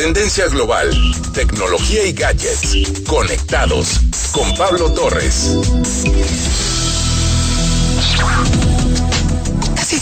Tendencia global, tecnología y gadgets. Conectados con Pablo Torres.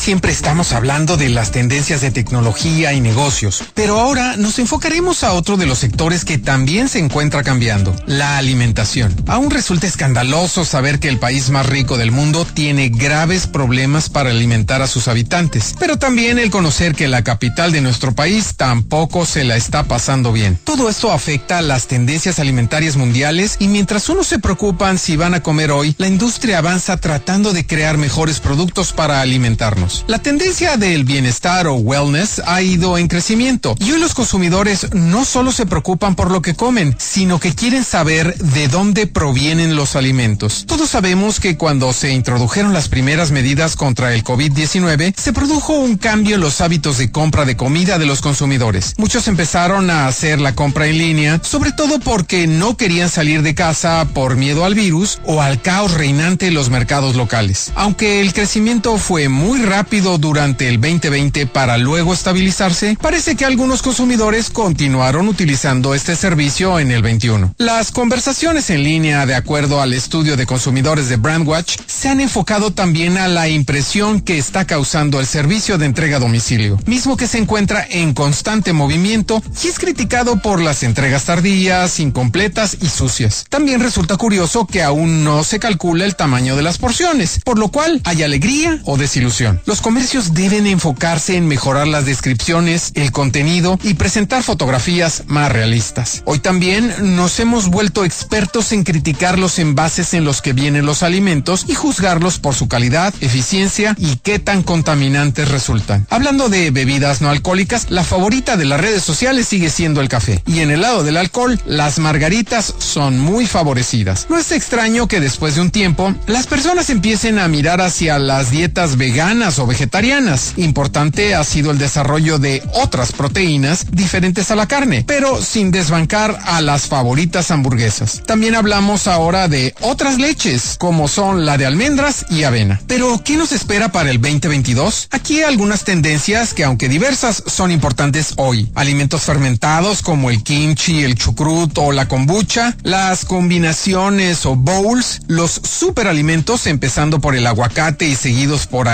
Siempre estamos hablando de las tendencias de tecnología y negocios, pero ahora nos enfocaremos a otro de los sectores que también se encuentra cambiando, la alimentación. Aún resulta escandaloso saber que el país más rico del mundo tiene graves problemas para alimentar a sus habitantes, pero también el conocer que la capital de nuestro país tampoco se la está pasando bien. Todo esto afecta a las tendencias alimentarias mundiales y mientras unos se preocupan si van a comer hoy, la industria avanza tratando de crear mejores productos para alimentarnos. La tendencia del bienestar o wellness ha ido en crecimiento y hoy los consumidores no solo se preocupan por lo que comen, sino que quieren saber de dónde provienen los alimentos. Todos sabemos que cuando se introdujeron las primeras medidas contra el COVID-19, se produjo un cambio en los hábitos de compra de comida de los consumidores. Muchos empezaron a hacer la compra en línea, sobre todo porque no querían salir de casa por miedo al virus o al caos reinante en los mercados locales. Aunque el crecimiento fue muy rápido, rápido durante el 2020 para luego estabilizarse, parece que algunos consumidores continuaron utilizando este servicio en el 21. Las conversaciones en línea, de acuerdo al estudio de consumidores de Brandwatch, se han enfocado también a la impresión que está causando el servicio de entrega a domicilio, mismo que se encuentra en constante movimiento y es criticado por las entregas tardías, incompletas y sucias. También resulta curioso que aún no se calcula el tamaño de las porciones, por lo cual hay alegría o desilusión. Los comercios deben enfocarse en mejorar las descripciones, el contenido y presentar fotografías más realistas. Hoy también nos hemos vuelto expertos en criticar los envases en los que vienen los alimentos y juzgarlos por su calidad, eficiencia y qué tan contaminantes resultan. Hablando de bebidas no alcohólicas, la favorita de las redes sociales sigue siendo el café. Y en el lado del alcohol, las margaritas son muy favorecidas. No es extraño que después de un tiempo, las personas empiecen a mirar hacia las dietas veganas o vegetarianas. Importante ha sido el desarrollo de otras proteínas diferentes a la carne, pero sin desbancar a las favoritas hamburguesas. También hablamos ahora de otras leches, como son la de almendras y avena. Pero, ¿qué nos espera para el 2022? Aquí hay algunas tendencias que, aunque diversas, son importantes hoy. Alimentos fermentados como el kimchi, el chucrut o la kombucha, las combinaciones o bowls, los superalimentos empezando por el aguacate y seguidos por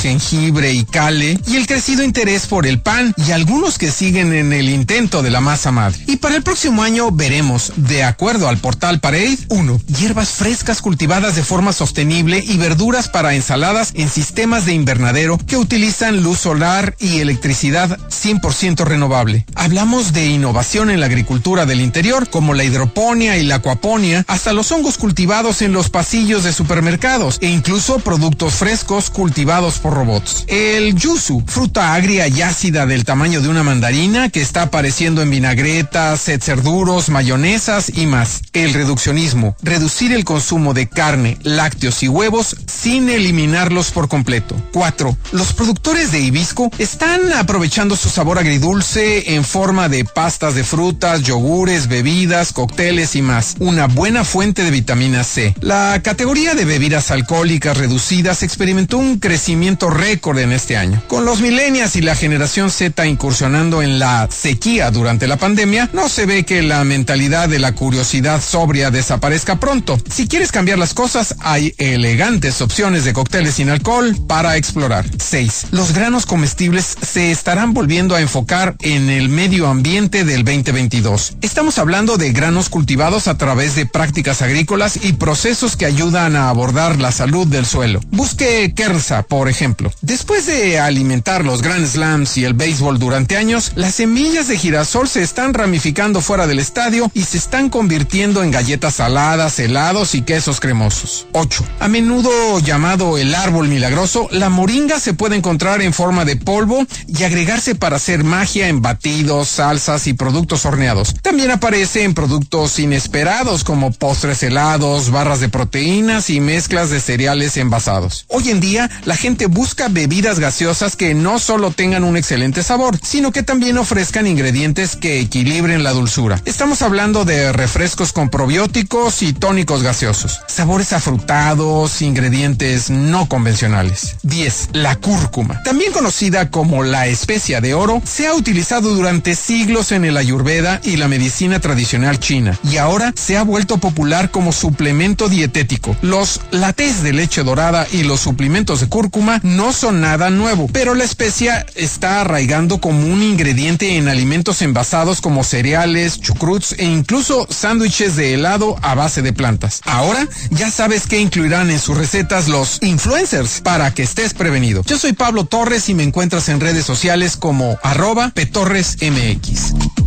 jengibre y cale, y el crecido interés por el pan y algunos que siguen en el intento de la masa madre. Y para el próximo año veremos, de acuerdo al portal Parade, 1. Hierbas frescas cultivadas de forma sostenible y verduras para ensaladas en sistemas de invernadero que utilizan luz solar y electricidad 100% renovable. Hablamos de innovación en la agricultura del interior, como la hidroponía y la acuaponía, hasta los hongos cultivados en los pasillos de supermercados e incluso productos frescos cultivados por robots. El yuzu, fruta agria y ácida del tamaño de una mandarina que está apareciendo en vinagretas, setzer duros, mayonesas y más. El reduccionismo, reducir el consumo de carne, lácteos y huevos sin eliminarlos por completo. 4. Los productores de hibisco están aprovechando su sabor agridulce en forma de pastas de frutas, yogures, bebidas, cócteles y más. Una buena fuente de vitamina C. La categoría de bebidas alcohólicas reducidas experimentó un crecimiento récord en este año. Con los millennials y la generación Z incursionando en la sequía durante la pandemia, no se ve que la mentalidad de la curiosidad sobria desaparezca pronto. Si quieres cambiar las cosas, hay elegantes opciones de cócteles sin alcohol para explorar. 6. Los granos comestibles se estarán volviendo a enfocar en el medio ambiente del 2022. Estamos hablando de granos cultivados a través de prácticas agrícolas y procesos que ayudan a abordar la salud del suelo. Busque Kersa por ejemplo. Después de alimentar los Grand Slams y el béisbol durante años, las semillas de girasol se están ramificando fuera del estadio y se están convirtiendo en galletas saladas, helados y quesos cremosos. 8. A menudo llamado el árbol milagroso, la moringa se puede encontrar en forma de polvo y agregarse para hacer magia en batidos, salsas y productos horneados. También aparece en productos inesperados como postres helados, barras de proteínas y mezclas de cereales envasados. Hoy en día, la gente busca bebidas gaseosas que no solo tengan un excelente sabor, sino que también ofrezcan ingredientes que equilibren la dulzura. Estamos hablando de refrescos con probióticos y tónicos gaseosos, sabores afrutados, ingredientes no convencionales. 10. La cúrcuma. También conocida como la especia de oro, se ha utilizado durante siglos en el ayurveda y la medicina tradicional china y ahora se ha vuelto popular como suplemento dietético. Los latés de leche dorada y los suplementos de no son nada nuevo, pero la especia está arraigando como un ingrediente en alimentos envasados como cereales, chucruts e incluso sándwiches de helado a base de plantas. Ahora ya sabes qué incluirán en sus recetas los influencers para que estés prevenido. Yo soy Pablo Torres y me encuentras en redes sociales como arroba petorresmx.